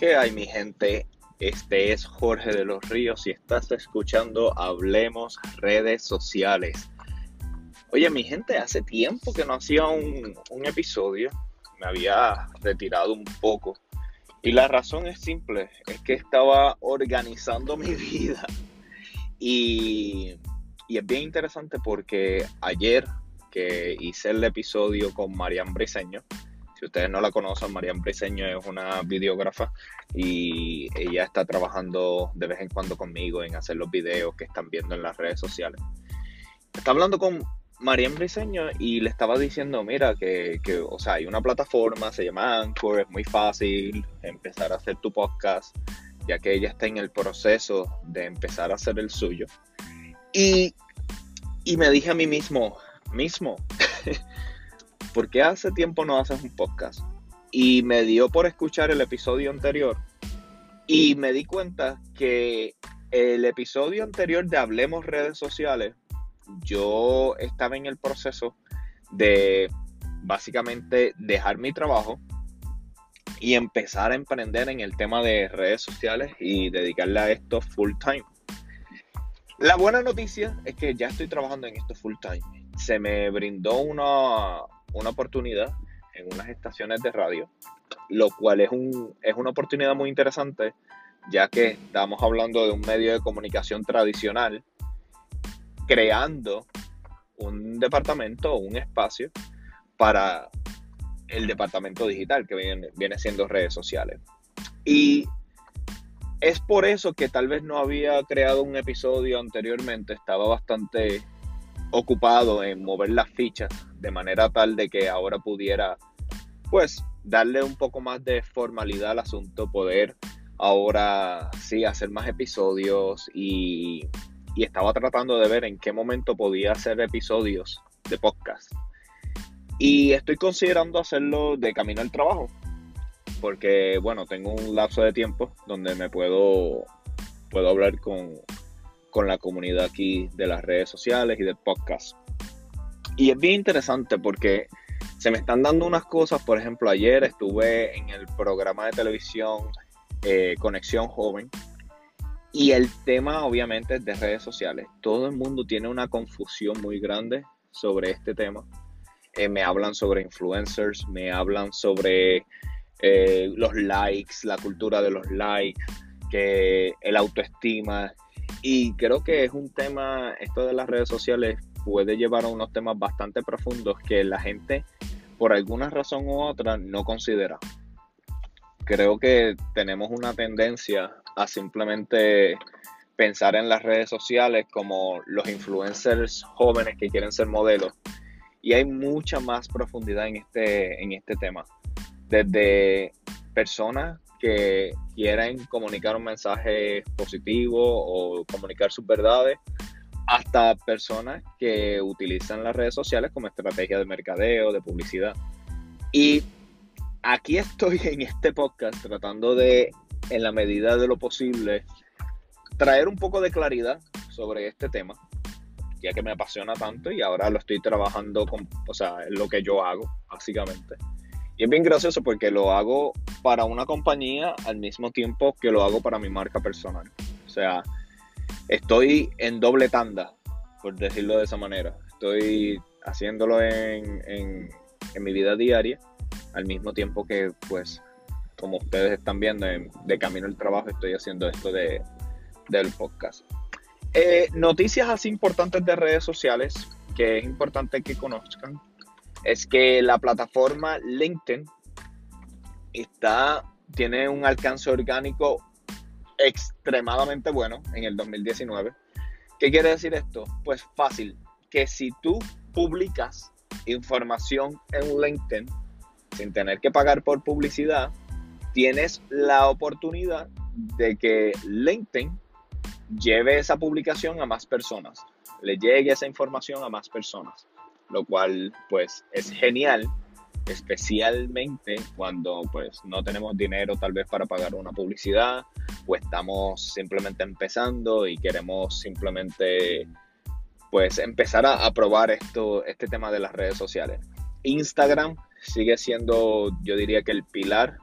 ¿Qué hay mi gente? Este es Jorge de los Ríos y estás escuchando Hablemos redes sociales. Oye mi gente, hace tiempo que no hacía un, episodio, me había retirado un poco y la razón es simple, es que estaba organizando mi vida y, y es bien interesante porque ayer que hice el episodio con Marian Briseño, si ustedes no la conocen, Marian Briseño es una videógrafa y ella está trabajando de vez en cuando conmigo en hacer los videos que están viendo en las redes sociales. Está hablando con Marian Briseño y le estaba diciendo, mira, que, que, o sea, hay una plataforma, se llama Anchor, es muy fácil empezar a hacer tu podcast, ya que ella está en el proceso de empezar a hacer el suyo. Y, y me dije a mí mismo, mismo, ¿por qué hace tiempo no haces un podcast? Y me dio por escuchar el episodio anterior y me di cuenta que el episodio anterior de Hablemos redes sociales, yo estaba en el proceso de básicamente dejar mi trabajo y empezar a emprender en el tema de redes sociales y dedicarle a esto full time. La buena noticia es que ya estoy trabajando en esto full time. Se me brindó una, una oportunidad en unas estaciones de radio, lo cual es, un, es una oportunidad muy interesante, ya que estamos hablando de un medio de comunicación tradicional, creando un departamento o un espacio para el departamento digital, que viene, viene siendo redes sociales. Y es por eso que tal vez no había creado un episodio anteriormente, estaba bastante ocupado en mover las fichas de manera tal de que ahora pudiera pues darle un poco más de formalidad al asunto, poder ahora sí hacer más episodios y, y estaba tratando de ver en qué momento podía hacer episodios de podcast. Y estoy considerando hacerlo de camino al trabajo, porque bueno, tengo un lapso de tiempo donde me puedo, puedo hablar con, con la comunidad aquí de las redes sociales y del podcast. Y es bien interesante porque se me están dando unas cosas, por ejemplo, ayer estuve en el programa de televisión eh, Conexión Joven y el tema obviamente es de redes sociales. Todo el mundo tiene una confusión muy grande sobre este tema. Eh, me hablan sobre influencers, me hablan sobre eh, los likes, la cultura de los likes, que el autoestima. Y creo que es un tema, esto de las redes sociales puede llevar a unos temas bastante profundos que la gente, por alguna razón u otra, no considera. Creo que tenemos una tendencia a simplemente pensar en las redes sociales como los influencers jóvenes que quieren ser modelos. Y hay mucha más profundidad en este, en este tema. Desde personas que quieren comunicar un mensaje positivo o comunicar sus verdades, hasta personas que utilizan las redes sociales como estrategia de mercadeo, de publicidad. Y aquí estoy en este podcast tratando de, en la medida de lo posible, traer un poco de claridad sobre este tema, ya que me apasiona tanto y ahora lo estoy trabajando con, o sea, lo que yo hago, básicamente. Y es bien gracioso porque lo hago para una compañía al mismo tiempo que lo hago para mi marca personal. O sea, estoy en doble tanda, por decirlo de esa manera. Estoy haciéndolo en, en, mi vida diaria, al mismo tiempo que, pues, como ustedes están viendo, de camino al trabajo estoy haciendo esto de, del podcast. Eh, noticias así importantes de redes sociales que es importante que conozcan es que la plataforma LinkedIn está, tiene un alcance orgánico extremadamente bueno en el 2019. ¿Qué quiere decir esto? Pues fácil, que si tú publicas información en LinkedIn sin tener que pagar por publicidad, tienes la oportunidad de que LinkedIn lleve esa publicación a más personas, le llegue esa información a más personas lo cual pues es genial, especialmente cuando pues no tenemos dinero tal vez para pagar una publicidad o estamos simplemente empezando y queremos simplemente pues empezar a, probar esto, este tema de las redes sociales. Instagram sigue siendo, yo diría que el pilar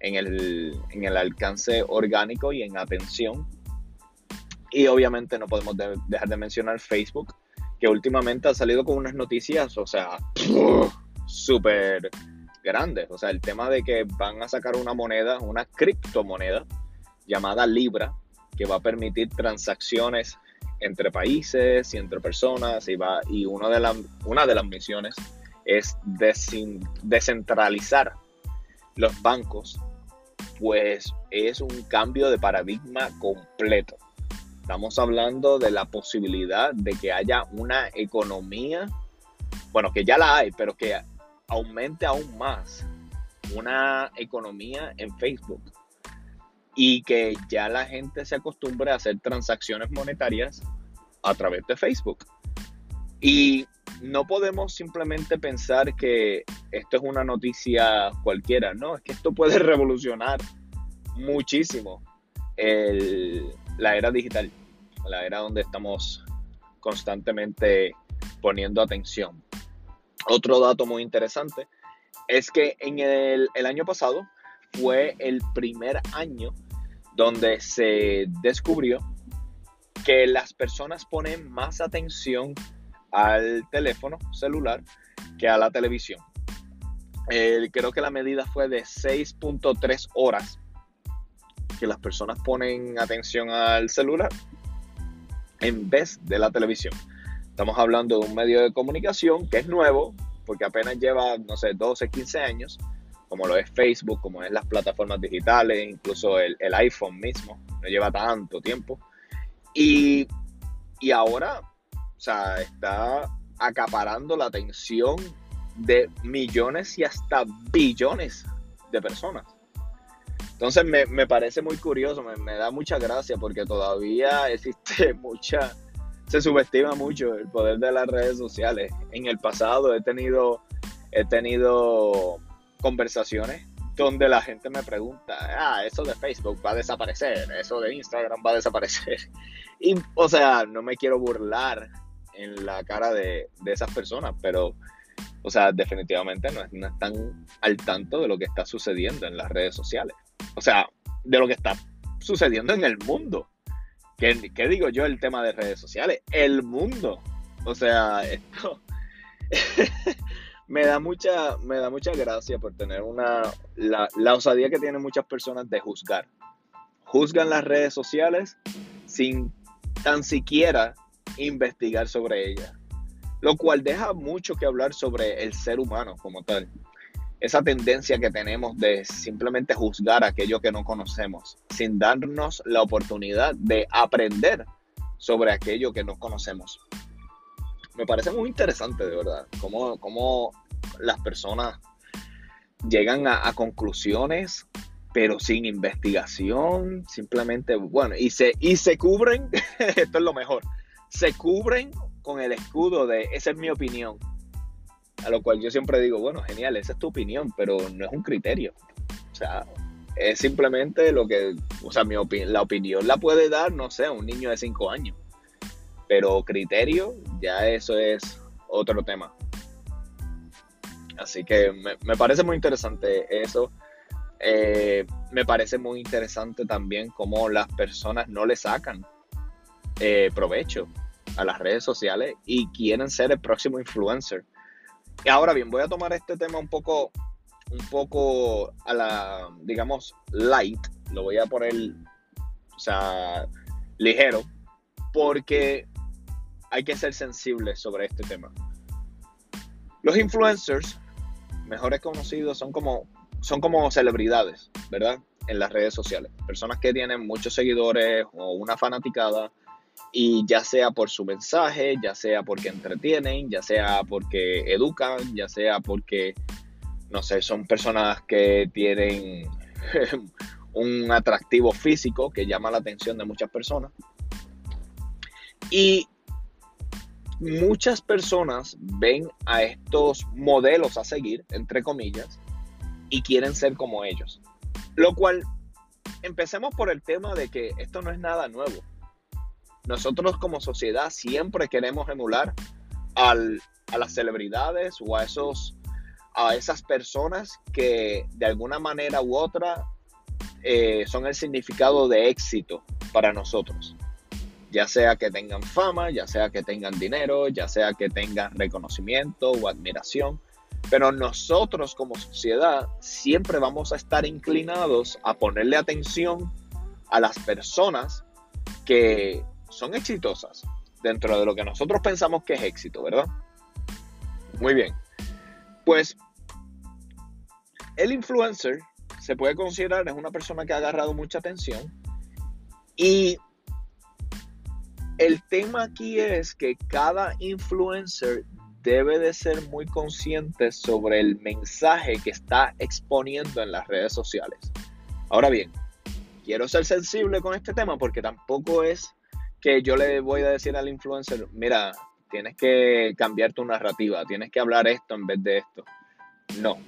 en el, en el alcance orgánico y en atención. Y obviamente no podemos dejar de mencionar Facebook, que últimamente ha salido con unas noticias, o sea, súper grandes. O sea, el tema de que van a sacar una moneda, una criptomoneda llamada Libra, que va a permitir transacciones entre países y entre personas y, va, y una, de una de las misiones es descentralizar los bancos, pues es un cambio de paradigma completo. Estamos hablando de la posibilidad de que haya una economía, bueno, que ya la hay, pero que aumente aún más una economía en Facebook y que ya la gente se acostumbre a hacer transacciones monetarias a través de Facebook. Y no podemos simplemente pensar que esto es una noticia cualquiera, no, es que esto puede revolucionar muchísimo la era digital, la era donde estamos constantemente poniendo atención. Otro dato muy interesante es que en el, año pasado fue el primer año donde se descubrió que las personas ponen más atención al teléfono celular que a la televisión. creo que la medida fue de 6.3 horas que las personas ponen atención al celular en vez de la televisión. Estamos hablando de un medio de comunicación que es nuevo, porque apenas lleva, no sé, 12, 15 años, como lo es Facebook, como es las plataformas digitales, incluso el, iPhone mismo, no lleva tanto tiempo. Y, y ahora o sea, está acaparando la atención de millones y hasta billones de personas. Entonces me, parece muy curioso, me, da mucha gracia porque todavía existe mucha, se subestima mucho el poder de las redes sociales. En el pasado he tenido, he tenido conversaciones donde la gente me pregunta, ah, eso de Facebook va a desaparecer, eso de Instagram va a desaparecer. Y, o sea, no me quiero burlar en la cara de, esas personas, pero, o sea, definitivamente no, están al tanto de lo que está sucediendo en las redes sociales. O sea, de lo que está sucediendo en el mundo. ¿Qué, digo yo el tema de redes sociales? El mundo. O sea, esto me da mucha, me da mucha gracia por tener una, la, osadía que tienen muchas personas de juzgar. Juzgan las redes sociales sin tan siquiera investigar sobre ella, lo cual deja mucho que hablar sobre el ser humano como tal. Esa tendencia que tenemos de simplemente juzgar aquello que no conocemos, sin darnos la oportunidad de aprender sobre aquello que no conocemos. Me parece muy interesante, de verdad, cómo, cómo las personas llegan a, conclusiones pero sin investigación, simplemente, bueno, y se, y se cubren, esto es lo mejor, se cubren con el escudo de esa es mi opinión. A lo cual yo siempre digo, bueno, genial, esa es tu opinión, pero no es un criterio. O sea, es simplemente lo que, o sea, mi la opinión la puede dar, no sé, un niño de 5 años. Pero criterio, ya eso es otro tema. Así que me, parece muy interesante eso. Eh, me parece muy interesante también cómo las personas no le sacan eh, provecho a las redes sociales y quieren ser el próximo influencer. Ahora bien, voy a tomar este tema un poco, un poco a la, digamos, light. Lo voy a poner, o sea, ligero, porque hay que ser sensibles sobre este tema. Los influencers, mejores conocidos, son como, son como celebridades, ¿verdad? En las redes sociales. Personas que tienen muchos seguidores o una fanaticada y ya sea por su mensaje, ya sea porque entretienen, ya sea porque educan, ya sea porque, no sé, son personas que tienen un atractivo físico que llama la atención de muchas personas. Y muchas personas ven a estos modelos a seguir, entre comillas, y quieren ser como ellos. Lo cual, empecemos por el tema de que esto no es nada nuevo nosotros como sociedad siempre queremos emular a las celebridades o a esos, a esas personas que de alguna manera u otra eh, son el significado de éxito para nosotros. Ya sea que tengan fama, ya sea que tengan dinero, ya sea que tengan reconocimiento o admiración. Pero nosotros como sociedad siempre vamos a estar inclinados a ponerle atención a las personas que son exitosas dentro de lo que nosotros pensamos que es éxito, ¿verdad? Muy bien. Pues el influencer se puede considerar es una persona que ha agarrado mucha atención y el tema aquí es que cada influencer debe de ser muy consciente sobre el mensaje que está exponiendo en las redes sociales. Ahora bien, quiero ser sensible con este tema porque tampoco es que yo le voy a decir al influencer, mira, tienes que cambiar tu narrativa, tienes que hablar esto en vez de esto. No,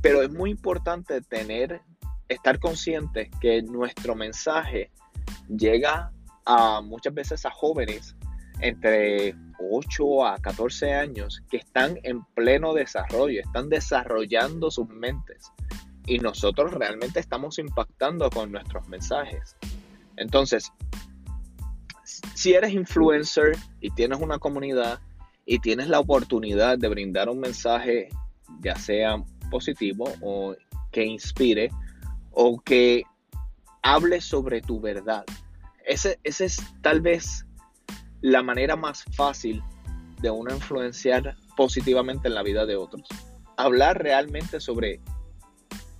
pero es muy importante tener, estar consciente que nuestro mensaje llega a muchas veces a jóvenes entre 8 a 14 años que están en pleno desarrollo, están desarrollando sus mentes y nosotros realmente estamos impactando con nuestros mensajes. Entonces, si eres influencer y tienes una comunidad y tienes la oportunidad de brindar un mensaje, ya sea positivo o que inspire o que hable sobre tu verdad. Ese, ese es tal vez la manera más fácil de uno influenciar positivamente en la vida de otros. Hablar realmente sobre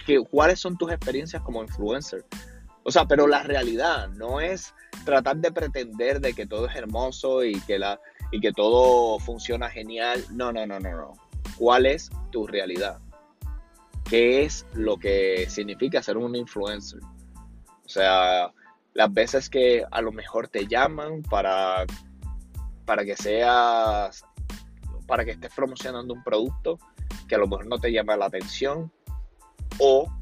que, cuáles son tus experiencias como influencer. O sea, pero la realidad no es tratar de pretender de que todo es hermoso y que, la, y que todo funciona genial. No, no, no, no, no. ¿Cuál es tu realidad? qué es lo que significa ser un influencer. O sea, las veces que a lo mejor te llaman para, para que seas, para que estés promocionando un producto que a lo mejor no te llama la atención o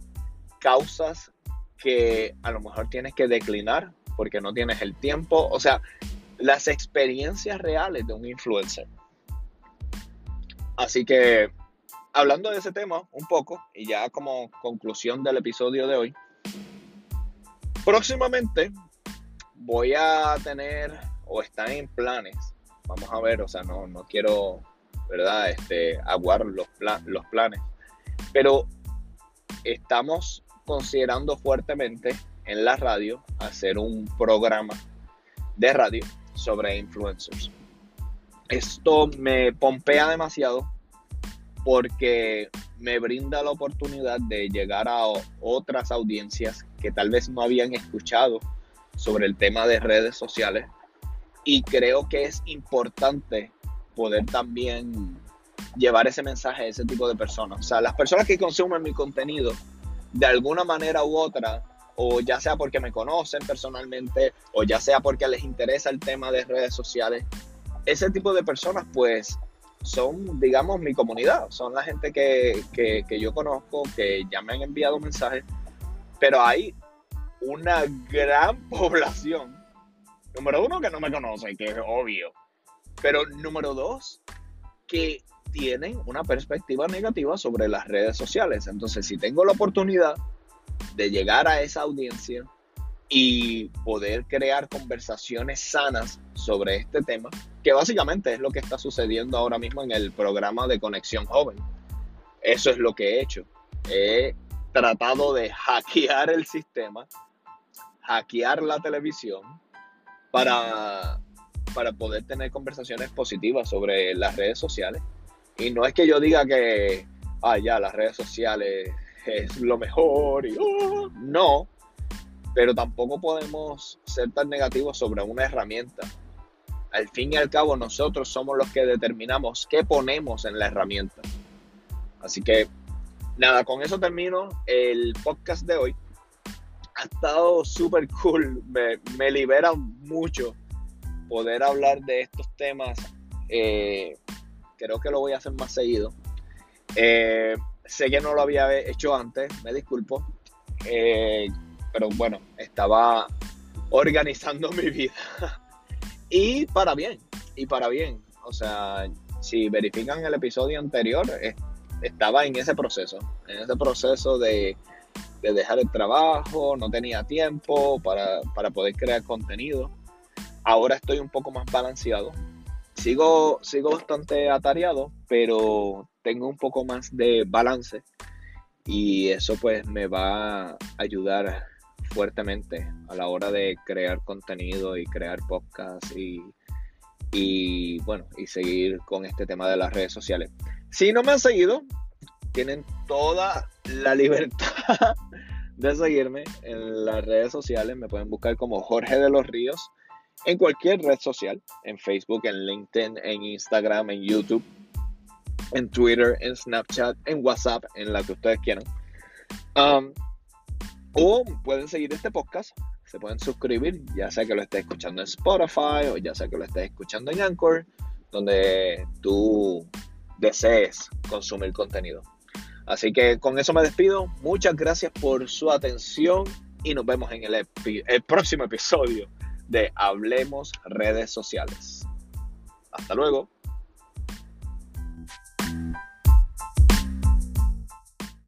causas que a lo mejor tienes que declinar porque no tienes el tiempo. O sea, las experiencias reales de un influencer. Así que hablando de ese tema un poco, y ya como conclusión del episodio de hoy, próximamente voy a tener, o están en planes, vamos a ver, o sea, no, no quiero, ¿verdad?, este, aguar los, los planes, pero estamos considerando fuertemente en la radio hacer un programa de radio sobre influencers. Esto me pompea demasiado porque me brinda la oportunidad de llegar a otras audiencias que tal vez no habían escuchado sobre el tema de redes sociales y creo que es importante poder también llevar ese mensaje a ese tipo de personas. O sea, las personas que consumen mi contenido de alguna manera u otra, o ya sea porque me conocen personalmente, o ya sea porque les interesa el tema de redes sociales, ese tipo de personas pues son, digamos, mi comunidad, son la gente que, yo conozco, que ya me han enviado mensajes, pero hay una gran población, número uno, que no me conoce, que es obvio, pero número dos, que tienen una perspectiva negativa sobre las redes sociales. Entonces, si tengo la oportunidad de llegar a esa audiencia, y poder crear conversaciones sanas sobre este tema, que básicamente es lo que está sucediendo ahora mismo en el programa de Conexión Joven. Eso es lo que he hecho. He tratado de hackear el sistema, hackear la televisión para, para poder tener conversaciones positivas sobre las redes sociales. Y no es que yo diga que, ah, ya, las redes sociales es lo mejor y oh, no, pero tampoco podemos ser tan negativos sobre una herramienta. Al fin y al cabo nosotros somos los que determinamos qué ponemos en la herramienta. Así que nada, con eso termino el podcast de hoy. Ha estado súper cool, me, libera mucho poder hablar de estos temas. Eh, creo que lo voy a hacer más seguido. Eh, sé que no lo había hecho antes, me disculpo. Eh, pero bueno, estaba organizando mi vida. y para bien, y para bien. O sea, si verifican el episodio anterior, estaba en ese proceso, en ese proceso de, dejar el trabajo, no tenía tiempo para, para, poder crear contenido. Ahora estoy un poco más balanceado. Sigo, sigo bastante atareado, pero tengo un poco más de balance y eso pues me va a ayudar fuertemente a la hora de crear contenido y crear podcasts y, y bueno, y seguir con este tema de las redes sociales. Si no me han seguido, tienen toda la libertad de seguirme en las redes sociales. Me pueden buscar como Jorge de los Ríos en cualquier red social, en Facebook, en LinkedIn, en Instagram, en YouTube, en Twitter, en Snapchat, en WhatsApp, en la que ustedes quieran. Um, o pueden seguir este podcast, se pueden suscribir, ya sea que lo estés escuchando en Spotify o ya sea que lo estés escuchando en Anchor, donde tú desees consumir contenido. Así que con eso me despido. Muchas gracias por su atención y nos vemos en el, el próximo episodio de Hablemos redes sociales. Hasta luego.